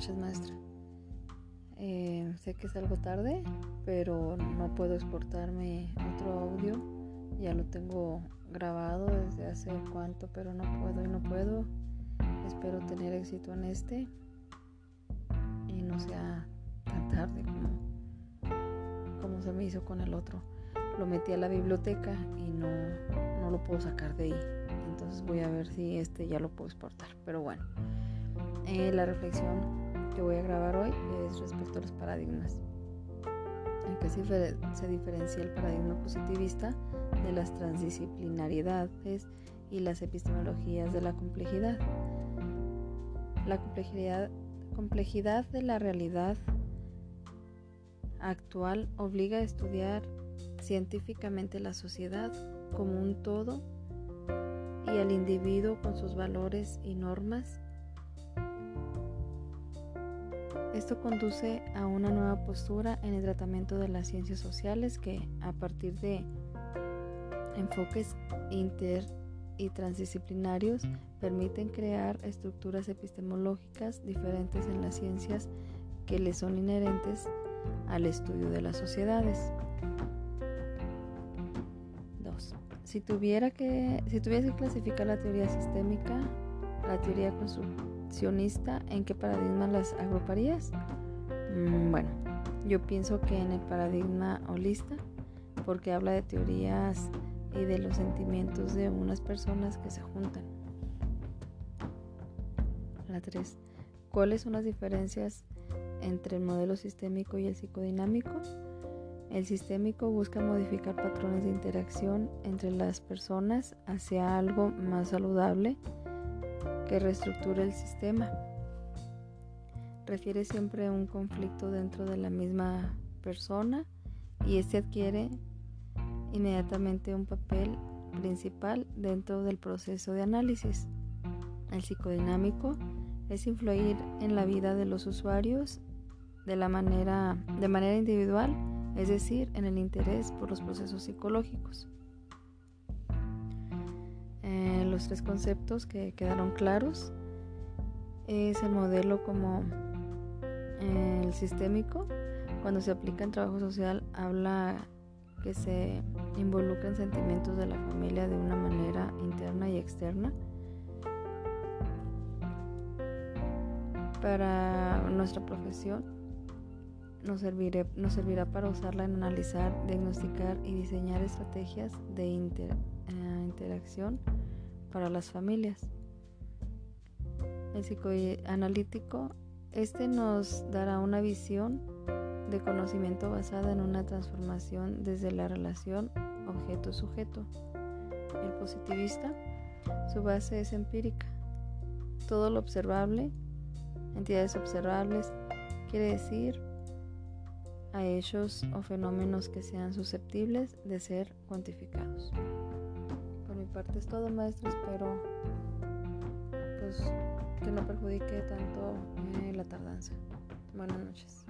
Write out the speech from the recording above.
noches, maestra. Eh, sé que es algo tarde, pero no puedo exportarme otro audio. Ya lo tengo grabado desde hace cuánto, pero no puedo y no puedo. Espero tener éxito en este y no sea tan tarde como, como se me hizo con el otro. Lo metí a la biblioteca y no, no lo puedo sacar de ahí. Entonces voy a ver si este ya lo puedo exportar. Pero bueno. Eh, la reflexión que voy a grabar hoy es respecto a los paradigmas. En que se, diferencia el paradigma positivista de las transdisciplinariedades y las epistemologías de la complejidad. La complejidad, complejidad de la realidad actual obliga a estudiar científicamente la sociedad como un todo y al individuo con sus valores y normas Esto conduce a una nueva postura en el tratamiento de las ciencias sociales que, a partir de enfoques inter y transdisciplinarios, permiten crear estructuras epistemológicas diferentes en las ciencias que le son inherentes al estudio de las sociedades. 2. Si tuviera que, si tuviese que clasificar la teoría sistémica, la teoría constructiva, ¿en qué paradigma las agruparías? Mm, bueno, yo pienso que en el paradigma holista, porque habla de teorías y de los sentimientos de unas personas que se juntan. La 3. ¿Cuáles son las diferencias entre el modelo sistémico y el psicodinámico? El sistémico busca modificar patrones de interacción entre las personas hacia algo más saludable que reestructura el sistema. Refiere siempre a un conflicto dentro de la misma persona y este adquiere inmediatamente un papel principal dentro del proceso de análisis. El psicodinámico es influir en la vida de los usuarios de, la manera, de manera individual, es decir, en el interés por los procesos psicológicos. Eh, los tres conceptos que quedaron claros es el modelo como eh, el sistémico. Cuando se aplica en trabajo social habla que se involucran sentimientos de la familia de una manera interna y externa. Para nuestra profesión nos, nos servirá para usarla en analizar, diagnosticar y diseñar estrategias de eh, interacción para las familias. El psicoanalítico, este nos dará una visión de conocimiento basada en una transformación desde la relación objeto-sujeto. El positivista, su base es empírica. Todo lo observable, entidades observables, quiere decir a hechos o fenómenos que sean susceptibles de ser cuantificados parte es todo, maestro. Espero pues, que no perjudique tanto eh, la tardanza. Buenas noches.